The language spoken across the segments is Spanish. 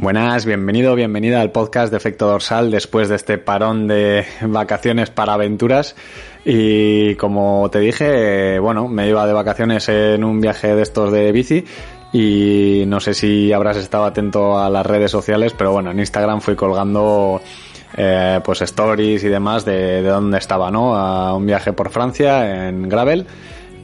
Buenas, bienvenido, bienvenida al podcast de Efecto Dorsal después de este parón de vacaciones para aventuras. Y como te dije, bueno, me iba de vacaciones en un viaje de estos de bici y no sé si habrás estado atento a las redes sociales, pero bueno, en Instagram fui colgando eh, pues stories y demás de, de dónde estaba, ¿no? A un viaje por Francia en Gravel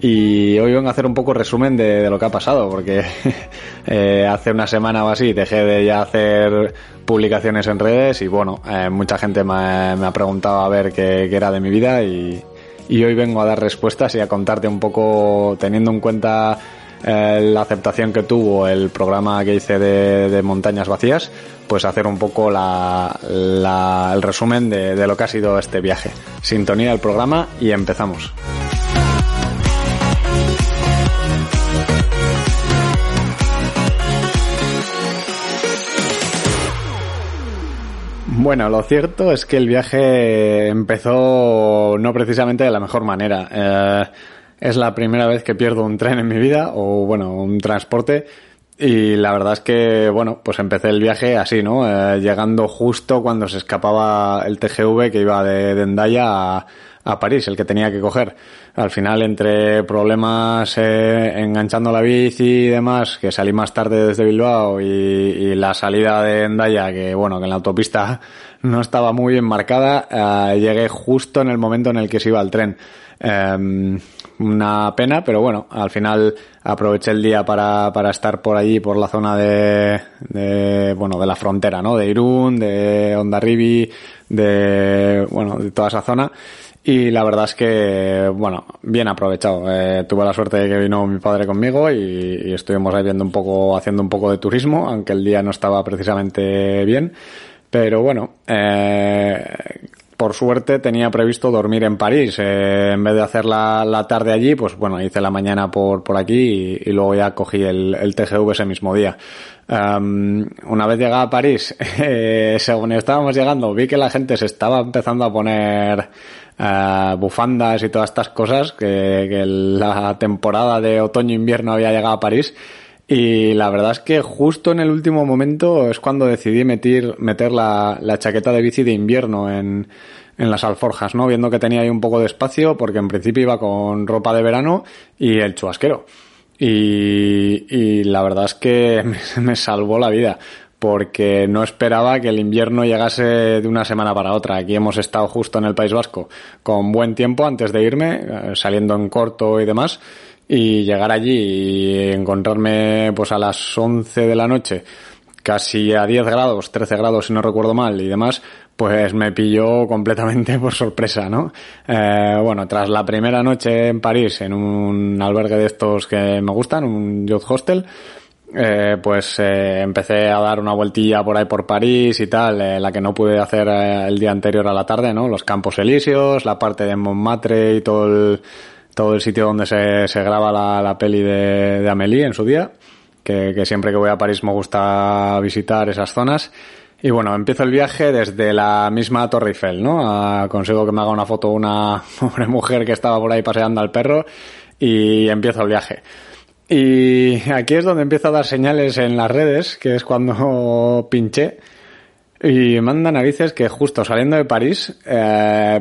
y hoy vengo a hacer un poco resumen de, lo que ha pasado, porque eh, hace una semana o así dejé de ya hacer publicaciones en redes y bueno, eh, mucha gente me, ha preguntado a ver qué, era de mi vida y, hoy vengo a dar respuestas y a contarte un poco, teniendo en cuenta eh, la aceptación que tuvo el programa que hice de, montañas vacías, pues hacer un poco el resumen de, de lo que ha sido este viaje. Sintonía del programa y empezamos. Bueno, lo cierto es que el viaje empezó no precisamente de la mejor manera. Eh, es la primera vez que pierdo un tren en mi vida, o bueno, un transporte, y la verdad es que, bueno, pues empecé el viaje así, ¿no? Eh, llegando justo cuando se escapaba el TGV que iba de, de a, a París, el que tenía que coger. Al final, entre problemas eh, enganchando la bici y demás, que salí más tarde desde Bilbao y, la salida de Endaya, que bueno, que en la autopista no estaba muy bien marcada, eh, llegué justo en el momento en el que se iba el tren. Em, una pena, pero bueno, al final aproveché el día para, para estar por allí, por la zona de, de, bueno, de la frontera, ¿no? De Irún, de Ondarribi, de, bueno, de toda esa zona. Y la verdad es que, bueno, bien aprovechado. Eh, tuve la suerte de que vino mi padre conmigo y, estuvimos ahí viendo un poco, haciendo un poco de turismo, aunque el día no estaba precisamente bien. Pero bueno, eh, por suerte tenía previsto dormir en París. Eh, en vez de hacer la, tarde allí, pues bueno, hice la mañana por, por aquí y, luego ya cogí el, el, TGV ese mismo día. Um, una vez llegada a París, eh, según estábamos llegando, vi que la gente se estaba empezando a poner uh, bufandas y todas estas cosas, que, que la temporada de otoño-invierno había llegado a París. Y la verdad es que justo en el último momento es cuando decidí meter, meter la, la chaqueta de bici de invierno en, en las alforjas, ¿no? Viendo que tenía ahí un poco de espacio, porque en principio iba con ropa de verano y el chubasquero. Y, y la verdad es que me salvó la vida porque no esperaba que el invierno llegase de una semana para otra. Aquí hemos estado justo en el País Vasco con buen tiempo antes de irme, eh, saliendo en corto y demás, y llegar allí y encontrarme pues a las 11 de la noche casi a 10 grados, 13 grados si no recuerdo mal y demás, pues me pilló completamente por sorpresa, ¿no? Eh, bueno, tras la primera noche en París en un albergue de estos que me gustan, un youth hostel, eh, pues eh, empecé a dar una vueltilla por ahí por París y tal, eh, la que no pude hacer eh, el día anterior a la tarde, ¿no? Los Campos Elíseos, la parte de Montmartre y todo el, todo el sitio donde se, se graba la, la peli de, de Amélie en su día, que, que siempre que voy a París me gusta visitar esas zonas. Y bueno, empiezo el viaje desde la misma Torre Eiffel, ¿no? consigo que me haga una foto una pobre mujer que estaba por ahí paseando al perro y empiezo el viaje. Y aquí es donde empiezo a dar señales en las redes, que es cuando pinché. Y manda narices que justo saliendo de París eh,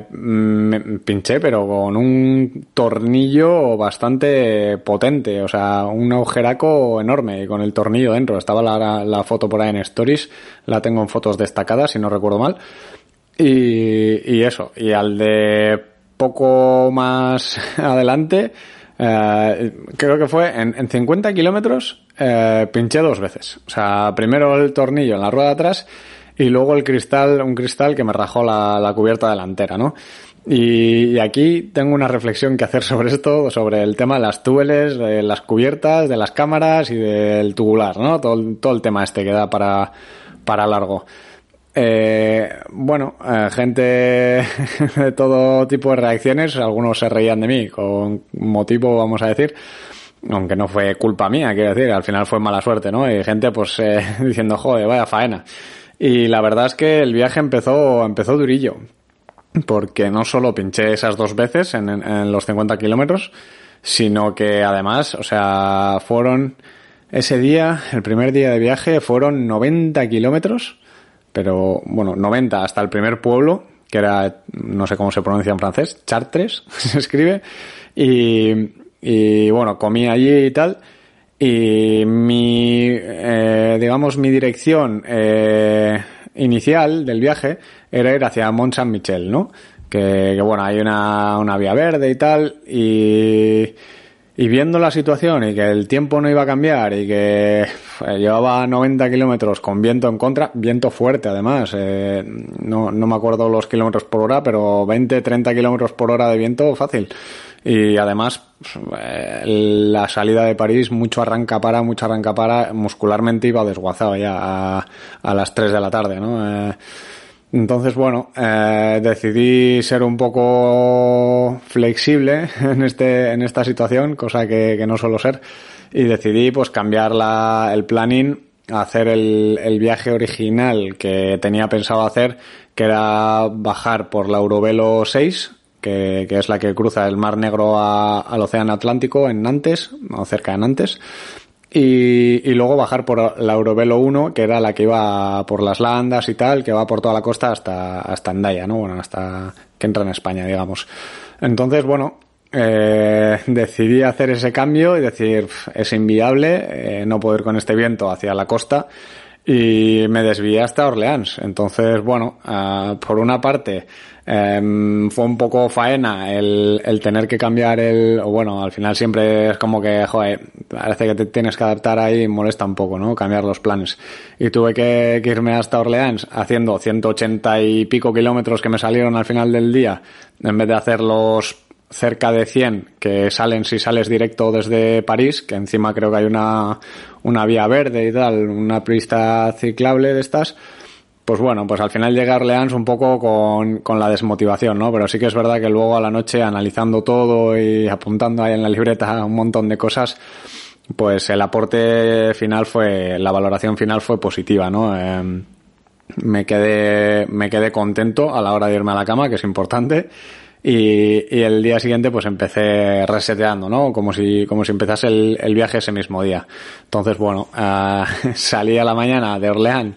pinché, pero con un tornillo bastante potente, o sea, un agujeraco enorme con el tornillo dentro. Estaba la, la foto por ahí en Stories, la tengo en fotos destacadas, si no recuerdo mal. Y, y eso, y al de poco más adelante, eh, creo que fue en, en 50 kilómetros, eh, pinché dos veces. O sea, primero el tornillo en la rueda de atrás y luego el cristal, un cristal que me rajó la, la cubierta delantera, ¿no? Y, aquí tengo una reflexión que hacer sobre esto, sobre el tema de las túbeles, de las cubiertas, de las cámaras y del tubular, ¿no? Todo, todo el tema este que da para, para largo. Eh, bueno, eh, gente de todo tipo de reacciones, algunos se reían de mí con motivo, vamos a decir, aunque no fue culpa mía, quiero decir, al final fue mala suerte, ¿no? Y gente pues eh, diciendo, joder, vaya faena. Y la verdad es que el viaje empezó, empezó durillo, porque no solo pinché esas dos veces en, los 50 kilómetros, sino que además, o sea, fueron ese día, el primer día de viaje, fueron 90 kilómetros pero bueno, 90 hasta el primer pueblo, que era, no sé cómo se pronuncia en francés, Chartres, se escribe, y, y bueno, comí allí y tal, y mi, eh, digamos, mi dirección eh, inicial del viaje era ir hacia Mont Saint-Michel, ¿no? Que, que, bueno, hay una, una vía verde y tal, y y viendo la situación y que el tiempo no iba a cambiar y que llevaba 90 kilómetros con viento en contra, viento fuerte además, eh, no, no me acuerdo los kilómetros por hora, pero 20, 30 kilómetros por hora de viento fácil. Y además, eh, la salida de París, mucho arranca para, mucho arranca para, muscularmente iba desguazado ya a, las 3 de la tarde, ¿no? Eh, entonces, bueno, eh, decidí ser un poco flexible en este, en esta situación, cosa que, que no suelo ser, y decidí pues cambiar la, el planning, hacer el, el viaje original que tenía pensado hacer, que era bajar por la Eurovelo 6, que, que, es la que cruza el Mar Negro a, al Océano Atlántico en Nantes, o cerca de Nantes, y, y, luego bajar por la Eurovelo 1, que era la que iba por las landas y tal, que va por toda la costa hasta, hasta Andaya, ¿no? Bueno, hasta que entra en España, digamos. Entonces, bueno, eh, decidí hacer ese cambio y decir, es inviable eh, no poder con este viento hacia la costa y me desvié hasta Orleans. Entonces, bueno, uh, por una parte, um, fue un poco faena el, el tener que cambiar el, o bueno, al final siempre es como que, joder, parece que te tienes que adaptar ahí molesta un poco, ¿no? Cambiar los planes. Y tuve que, que irme hasta Orleans haciendo 180 y pico kilómetros que me salieron al final del día, en vez de hacer los cerca de 100 que salen si sales directo desde París, que encima creo que hay una, una vía verde y tal, una pista ciclable de estas, pues bueno, pues al final llegué a Orleans un poco con, con la desmotivación, ¿no? Pero sí que es verdad que luego a la noche, analizando todo y apuntando ahí en la libreta un montón de cosas, pues el aporte final fue, la valoración final fue positiva, ¿no? Eh, me quedé, me quedé contento a la hora de irme a la cama, que es importante. Y, y, el día siguiente pues empecé reseteando, ¿no? Como si, como si empezase el, el viaje ese mismo día. Entonces, bueno, uh, salí a la mañana de Orleans,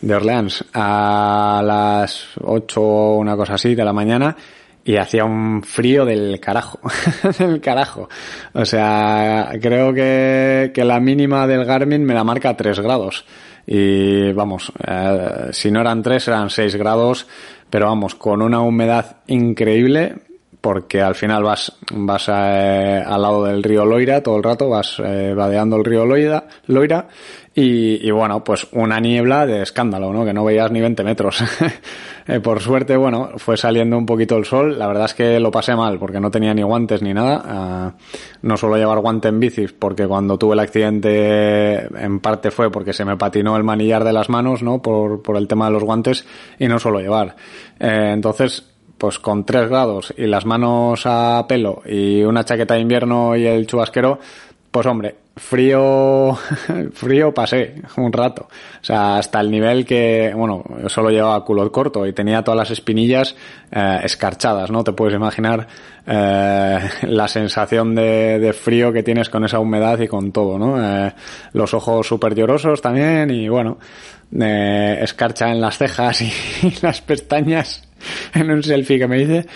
de Orleans a las 8 o una cosa así de la mañana y hacía un frío del carajo, del carajo. O sea, creo que, que la mínima del Garmin me la marca 3 grados. Y vamos, eh, si no eran 3 eran 6 grados pero vamos, con una humedad increíble, porque al final vas, vas eh, al lado del río Loira todo el rato, vas eh, vadeando el río Loira, Loira y, y, bueno, pues una niebla de escándalo, ¿no? Que no veías ni 20 metros. eh, por suerte, bueno, fue saliendo un poquito el sol. La verdad es que lo pasé mal porque no tenía ni guantes ni nada. Uh, no suelo llevar guante en bicis porque cuando tuve el accidente en parte fue porque se me patinó el manillar de las manos, ¿no? Por, por el tema de los guantes y no suelo llevar. Eh, entonces, pues con 3 grados y las manos a pelo y una chaqueta de invierno y el chubasquero, pues hombre, frío, frío pasé un rato. O sea, hasta el nivel que, bueno, solo llevaba culo corto y tenía todas las espinillas eh, escarchadas, ¿no? Te puedes imaginar eh, la sensación de, de, frío que tienes con esa humedad y con todo, ¿no? Eh, los ojos súper llorosos también y bueno, eh, escarcha en las cejas y, las pestañas en un selfie que me hice.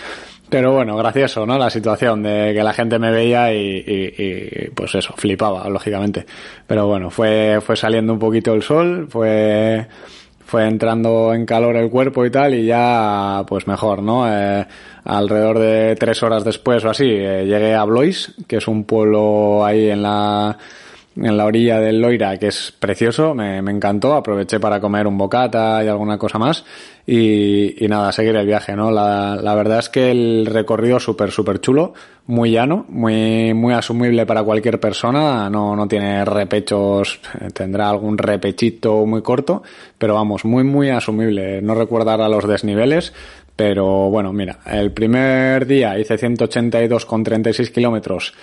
Pero bueno, gracioso, ¿no? La situación de que la gente me veía y, y, y, pues eso, flipaba, lógicamente. Pero bueno, fue, fue saliendo un poquito el sol, fue, fue entrando en calor el cuerpo y tal, y ya, pues mejor, ¿no? Eh, alrededor de tres horas después o así, eh, llegué a Blois, que es un pueblo ahí en la, en la orilla del Loira, que es precioso, me, me encantó, aproveché para comer un bocata y alguna cosa más y, y nada, seguir el viaje, ¿no? La, la verdad es que el recorrido súper, súper chulo, muy llano, muy, muy asumible para cualquier persona, no, no tiene repechos, tendrá algún repechito muy corto, pero vamos, muy, muy asumible, no recuerda a los desniveles, pero bueno, mira, el primer día hice 182,36 kilómetros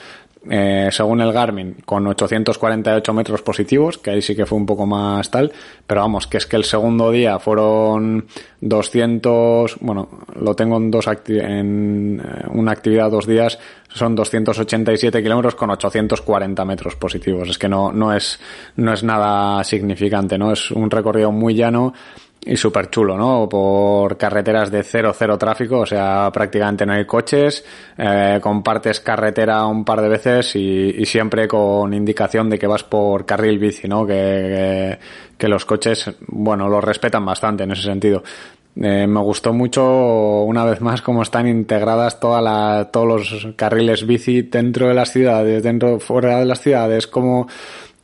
eh, según el Garmin, con 848 metros positivos, que ahí sí que fue un poco más tal, pero vamos, que es que el segundo día fueron 200, bueno, lo tengo en dos en eh, una actividad dos días, son 287 kilómetros con 840 metros positivos. Es que no, no es, no es nada significante, ¿no? Es un recorrido muy llano y súper chulo, ¿no? Por carreteras de cero, cero tráfico, o sea, prácticamente no hay coches, eh, compartes carretera un par de veces y, y, siempre con indicación de que vas por carril bici, ¿no? Que, que, que los coches, bueno, los respetan bastante en ese sentido. Eh, me gustó mucho una vez más cómo están integradas todas la, todos los carriles bici dentro de las ciudades, dentro, fuera de las ciudades, como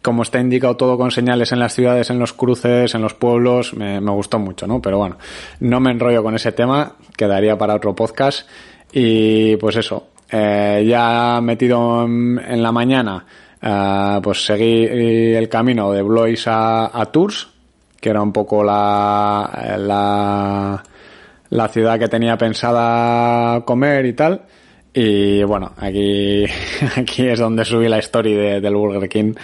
como está indicado todo con señales en las ciudades, en los cruces, en los pueblos, me, gustó mucho, ¿no? Pero bueno, no me enrollo con ese tema, quedaría para otro podcast. Y pues eso, eh, ya metido en, la mañana, eh, pues seguí el camino de Blois a, a, Tours, que era un poco la, la, la ciudad que tenía pensada comer y tal. Y bueno, aquí, aquí es donde subí la story de, del Burger King,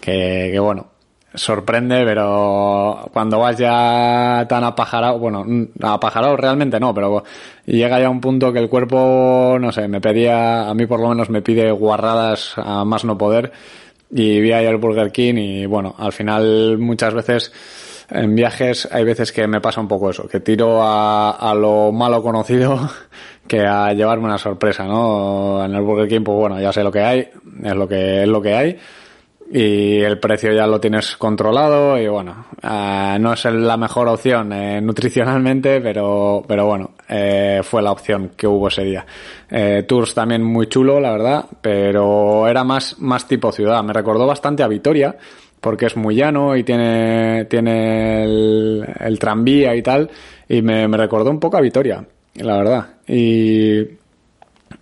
que, que bueno, sorprende, pero cuando vas ya tan apajarado, bueno, apajarado realmente no, pero llega ya un punto que el cuerpo, no sé, me pedía, a mí por lo menos me pide guarradas a más no poder, y vi ahí el Burger King y bueno, al final muchas veces en viajes hay veces que me pasa un poco eso, que tiro a, a lo malo conocido que a llevarme una sorpresa, ¿no? En el Burger King, pues bueno, ya sé lo que hay, es lo que es lo que hay y el precio ya lo tienes controlado y bueno, eh, no es la mejor opción eh, nutricionalmente, pero, pero bueno, eh, fue la opción que hubo ese día. Eh, tours también muy chulo, la verdad, pero era más, más tipo ciudad. Me recordó bastante a Vitoria, porque es muy llano y tiene, tiene el, el tranvía y tal, y me, me recordó un poco a Vitoria, la verdad. Y,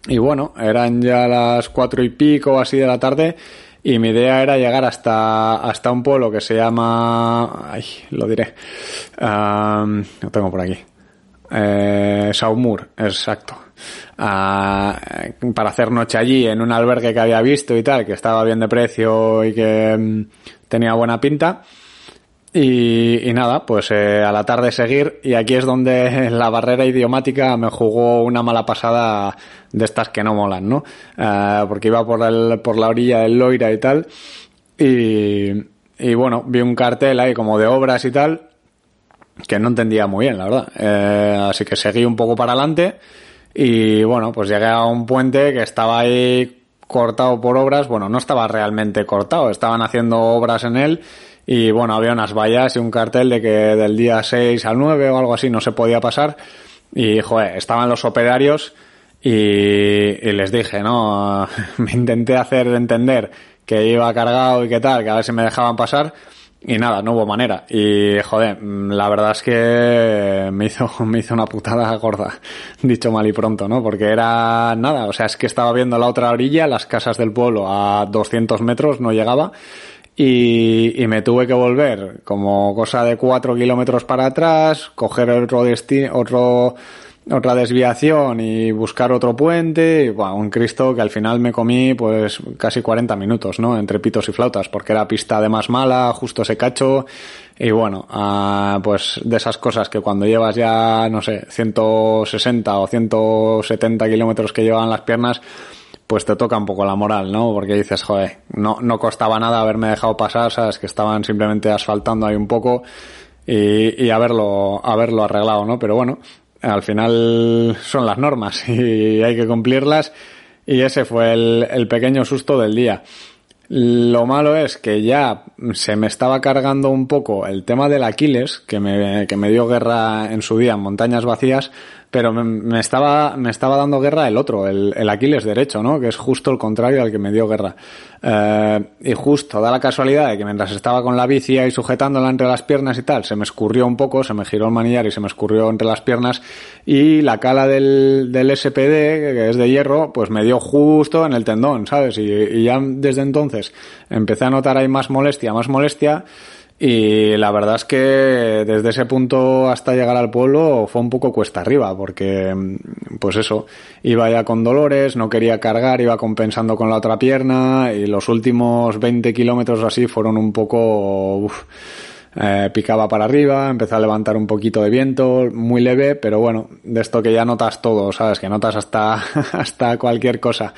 y bueno, eran ya las cuatro y pico así de la tarde y mi idea era llegar hasta, hasta un pueblo que se llama, ay, lo diré, um, lo tengo por aquí, eh, Saumur, exacto, uh, para hacer noche allí en un albergue que había visto y tal, que estaba bien de precio y que um, tenía buena pinta. Y, y, nada, pues eh, a la tarde seguir y aquí es donde la barrera idiomática me jugó una mala pasada de estas que no molan, ¿no? Uh, porque iba por, el, por la orilla del Loira y tal y, y bueno, vi un cartel ahí como de obras y tal que no entendía muy bien, la verdad. Eh, así que seguí un poco para adelante y bueno, pues llegué a un puente que estaba ahí cortado por obras, bueno, no estaba realmente cortado, estaban haciendo obras en él y bueno, había unas vallas y un cartel de que del día 6 al 9 o algo así no se podía pasar y joder, estaban los operarios y, les dije, ¿no? me intenté hacer entender que iba cargado y que tal, que a ver si me dejaban pasar y nada, no hubo manera. Y joder, la verdad es que me hizo, me hizo una putada gorda, dicho mal y pronto, ¿no? Porque era nada, o sea, es que estaba viendo la otra orilla, las casas del pueblo a 200 metros, no llegaba, y, y, me tuve que volver como cosa de cuatro kilómetros para atrás, coger otro destino, otro, otra desviación y buscar otro puente, y, bueno, un Cristo que al final me comí pues casi 40 minutos, ¿no? Entre pitos y flautas, porque era pista de más mala, justo ese cacho, y bueno, uh, pues de esas cosas que cuando llevas ya, no sé, 160 o 170 kilómetros que llevan las piernas, pues te toca un poco la moral, ¿no? Porque dices, joder, no, no costaba nada haberme dejado pasar, sabes, que estaban simplemente asfaltando ahí un poco y, y haberlo, haberlo arreglado, ¿no? Pero bueno, al final son las normas y hay que cumplirlas y ese fue el, el pequeño susto del día. Lo malo es que ya se me estaba cargando un poco el tema del Aquiles, que me, que me dio guerra en su día en montañas vacías, pero me, estaba, me estaba dando guerra el otro, el, el, Aquiles derecho, ¿no? Que es justo el contrario al que me dio guerra. Eh, y justo da la casualidad de que mientras estaba con la bici y sujetándola entre las piernas y tal, se me escurrió un poco, se me giró el manillar y se me escurrió entre las piernas y la cala del, del SPD, que es de hierro, pues me dio justo en el tendón, ¿sabes? Y, y ya desde entonces empecé a notar ahí más molestia, más molestia y la verdad es que desde ese punto hasta llegar al pueblo fue un poco cuesta arriba, porque, pues eso, iba ya con dolores, no quería cargar, iba compensando con la otra pierna, y los últimos 20 kilómetros así fueron un poco, eh, picaba para arriba, empecé a levantar un poquito de viento, muy leve, pero bueno, de esto que ya notas todo, sabes, que notas hasta, hasta cualquier cosa.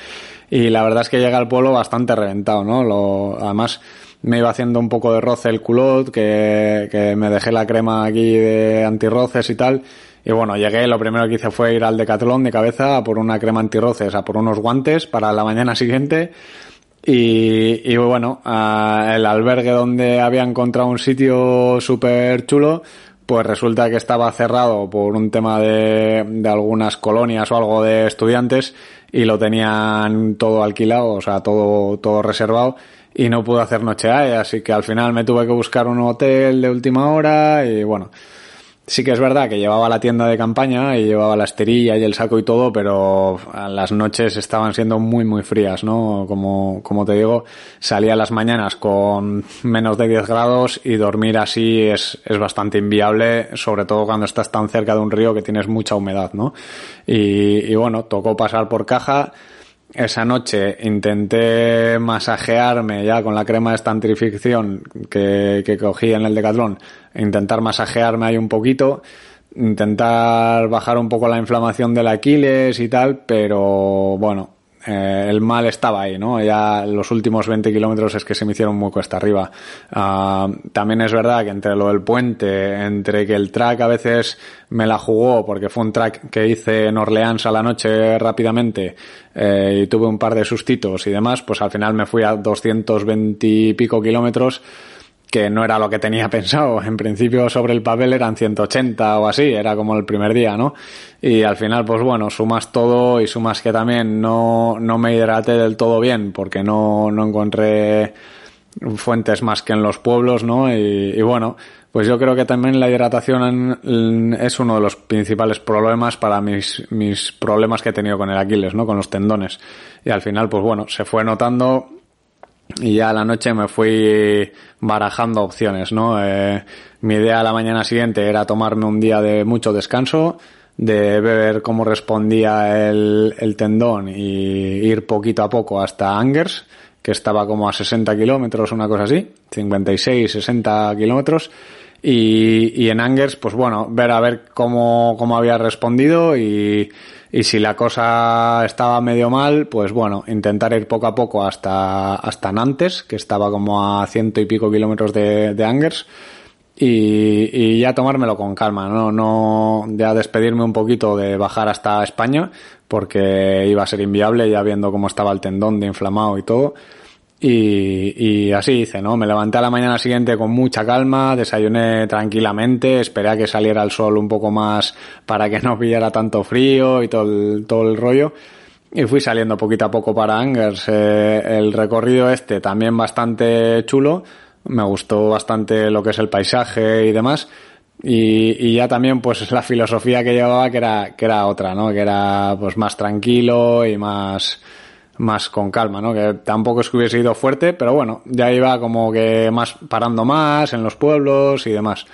Y la verdad es que llega al pueblo bastante reventado, ¿no? Lo, además, me iba haciendo un poco de roce el culot, que, que me dejé la crema aquí de antirroces y tal. Y bueno, llegué, lo primero que hice fue ir al Decathlon de cabeza a por una crema antirroces, a por unos guantes para la mañana siguiente. Y, y bueno, el albergue donde había encontrado un sitio súper chulo, pues resulta que estaba cerrado por un tema de, de algunas colonias o algo de estudiantes y lo tenían todo alquilado, o sea, todo, todo reservado y no pude hacer noche ahí, así que al final me tuve que buscar un hotel de última hora y bueno, sí que es verdad que llevaba la tienda de campaña y llevaba la esterilla y el saco y todo, pero las noches estaban siendo muy muy frías, ¿no? Como, como te digo, salía las mañanas con menos de 10 grados y dormir así es, es bastante inviable, sobre todo cuando estás tan cerca de un río que tienes mucha humedad, ¿no? Y, y bueno, tocó pasar por caja esa noche intenté masajearme ya con la crema de estantrificción que, que cogí en el Decathlon, intentar masajearme ahí un poquito, intentar bajar un poco la inflamación del Aquiles y tal, pero bueno, eh, el mal estaba ahí, ¿no? Ya los últimos 20 kilómetros es que se me hicieron muy cuesta arriba. Ah, también es verdad que entre lo del puente, entre que el track a veces me la jugó porque fue un track que hice en Orleans a la noche rápidamente eh, y tuve un par de sustitos y demás, pues al final me fui a 220 y pico kilómetros que no era lo que tenía pensado. En principio sobre el papel eran 180 o así, era como el primer día, ¿no? Y al final, pues bueno, sumas todo y sumas que también no, no me hidraté del todo bien porque no, no encontré fuentes más que en los pueblos, ¿no? Y, y, bueno, pues yo creo que también la hidratación es uno de los principales problemas para mis, mis problemas que he tenido con el Aquiles, ¿no? Con los tendones. Y al final, pues bueno, se fue notando y ya a la noche me fui barajando opciones, ¿no? Eh, mi idea a la mañana siguiente era tomarme un día de mucho descanso, de ver cómo respondía el, el tendón y ir poquito a poco hasta Angers, que estaba como a 60 kilómetros, una cosa así, 56, 60 kilómetros. Y, y en Angers, pues bueno, ver a ver cómo, cómo había respondido y, y si la cosa estaba medio mal, pues bueno, intentar ir poco a poco hasta, hasta Nantes, que estaba como a ciento y pico kilómetros de, de Angers, y, y, ya tomármelo con calma, ¿no? No, ya despedirme un poquito de bajar hasta España, porque iba a ser inviable ya viendo cómo estaba el tendón de inflamado y todo. Y, así hice, ¿no? Me levanté a la mañana siguiente con mucha calma, desayuné tranquilamente, esperé a que saliera el sol un poco más para que no pillara tanto frío y todo el, todo el rollo. Y fui saliendo poquito a poco para Angers. Eh, el recorrido este también bastante chulo. Me gustó bastante lo que es el paisaje y demás. Y, y ya también pues la filosofía que llevaba que era, que era otra, ¿no? Que era pues más tranquilo y más, más con calma, ¿no? Que tampoco es que hubiese ido fuerte, pero bueno, ya iba como que más parando más en los pueblos y demás.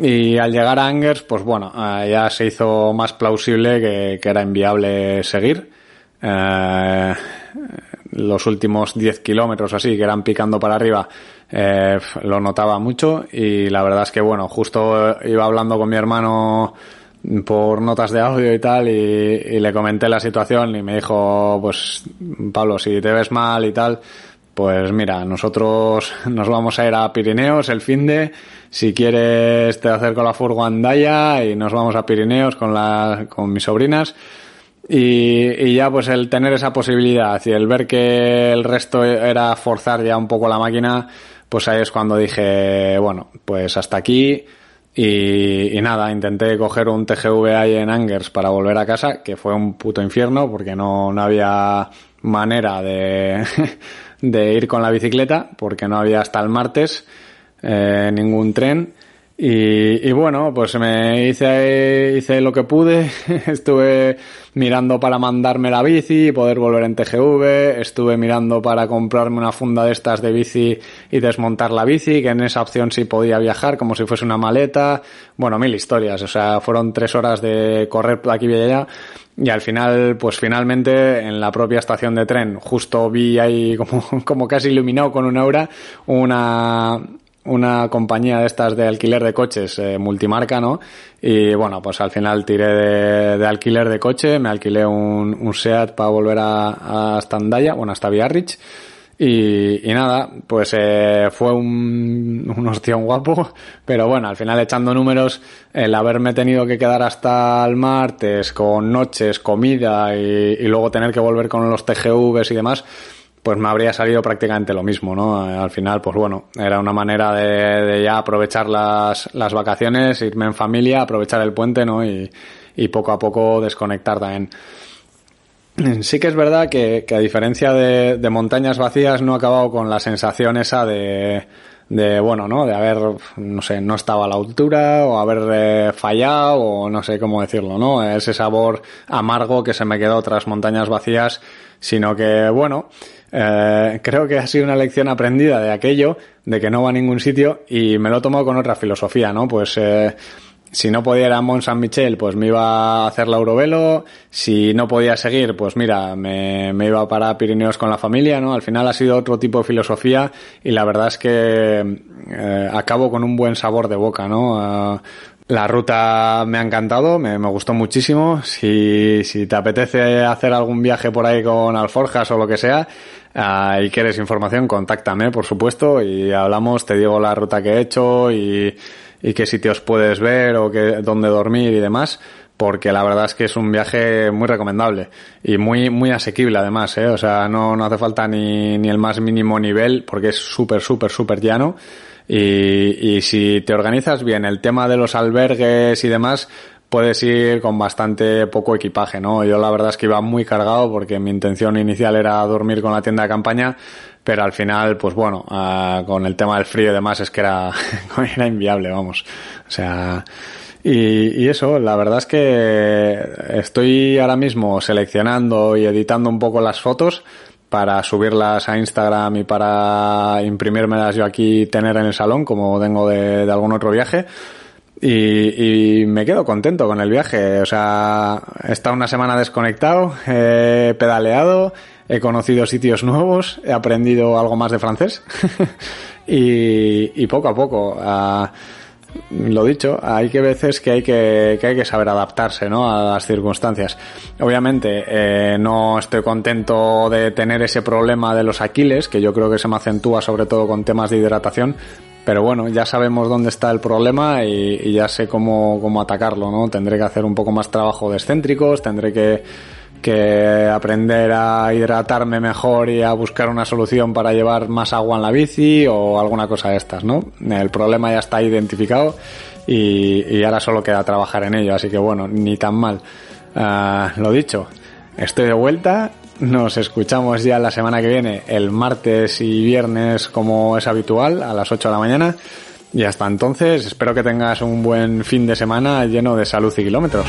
Y al llegar a Angers, pues bueno, eh, ya se hizo más plausible que, que era inviable seguir. Eh, los últimos 10 kilómetros así, que eran picando para arriba, eh, lo notaba mucho y la verdad es que bueno, justo iba hablando con mi hermano por notas de audio y tal y, le comenté la situación y me dijo pues Pablo si te ves mal y tal pues mira nosotros nos vamos a ir a Pirineos el fin de si quieres te acerco la furgo Andaya y nos vamos a Pirineos con la con mis sobrinas. Y, y ya pues el tener esa posibilidad y el ver que el resto era forzar ya un poco la máquina pues ahí es cuando dije bueno pues hasta aquí Y, nada, intenté coger un TGV ahí en Angers para volver a casa, que fue un puto infierno porque no, no había manera de, de ir con la bicicleta, porque no había hasta el martes eh, ningún tren. Y, bueno, pues me hice, hice lo que pude. Estuve mirando para mandarme la bici y poder volver en TGV. Estuve mirando para comprarme una funda de estas de bici y desmontar la bici, que en esa opción sí podía viajar como si fuese una maleta. Bueno, mil historias. O sea, fueron tres horas de correr por aquí y allá. Y al final, pues finalmente en la propia estación de tren, justo vi ahí como, como casi iluminado con una aura, una, una compañía de estas de alquiler de coches eh, multimarca, ¿no? Y bueno, pues al final tiré de, alquiler de coche, me alquilé un, un SEAT para volver a, a Standaya, bueno, hasta Biarritz. Y, nada, pues eh, fue un, un guapo, pero bueno, al final echando números, el haberme tenido que quedar hasta el martes con noches, comida y, y luego tener que volver con los TGVs y demás, pues me habría salido prácticamente lo mismo, ¿no? Al final, pues bueno, era una manera de, ya aprovechar las, las vacaciones, irme en familia, aprovechar el puente, ¿no? Y, y poco a poco desconectar también. Sí que es verdad que, que a diferencia de, de, montañas vacías no he acabado con la sensación esa de, de, bueno, ¿no? De haber, no sé, no estaba a la altura o haber eh, fallado o no sé cómo decirlo, ¿no? Ese sabor amargo que se me quedó tras montañas vacías, sino que, bueno, eh, creo que ha sido una lección aprendida de aquello, de que no va a ningún sitio y me lo he tomado con otra filosofía, ¿no? Pues, eh, si no podía ir a Mont Saint Michel, pues me iba a hacer la Eurovelo. Si no podía seguir, pues mira, me, me, iba para Pirineos con la familia, ¿no? Al final ha sido otro tipo de filosofía y la verdad es que eh, acabo con un buen sabor de boca, ¿no? La ruta me ha encantado, me, me gustó muchísimo. Si, si, te apetece hacer algún viaje por ahí con alforjas o lo que sea uh, y quieres información, contáctame, por supuesto, y hablamos, te digo la ruta que he hecho y y qué sitios puedes ver o qué, dónde dormir y demás, porque la verdad es que es un viaje muy recomendable y muy, muy asequible además, ¿eh? o sea, no, no hace falta ni, ni el más mínimo nivel porque es súper, súper, súper llano. Y, y si te organizas bien el tema de los albergues y demás, puedes ir con bastante poco equipaje, ¿no? Yo la verdad es que iba muy cargado porque mi intención inicial era dormir con la tienda de campaña, pero al final, pues bueno, uh, con el tema del frío y demás es que era, era inviable, vamos. O sea, y, y, eso, la verdad es que estoy ahora mismo seleccionando y editando un poco las fotos para subirlas a Instagram y para imprimírmelas yo aquí tener en el salón como tengo de, algún otro viaje. Y, me quedo contento con el viaje. O sea, he estado una semana desconectado, he pedaleado, he conocido sitios nuevos, he aprendido algo más de francés y, poco a poco. Lo dicho, hay que veces que hay que, hay que saber adaptarse, ¿no? A las circunstancias. Obviamente, eh, no estoy contento de tener ese problema de los aquiles, que yo creo que se me acentúa sobre todo con temas de hidratación, pero bueno, ya sabemos dónde está el problema y, y ya sé cómo, cómo atacarlo, ¿no? Tendré que hacer un poco más trabajo de excéntricos, tendré que que aprender a hidratarme mejor y a buscar una solución para llevar más agua en la bici o alguna cosa de estas, ¿no? El problema ya está identificado y, y ahora solo queda trabajar en ello, así que bueno, ni tan mal. Uh, lo dicho, estoy de vuelta, nos escuchamos ya la semana que viene, el martes y viernes como es habitual, a las 8 de la mañana. Y hasta entonces, espero que tengas un buen fin de semana lleno de salud y kilómetros.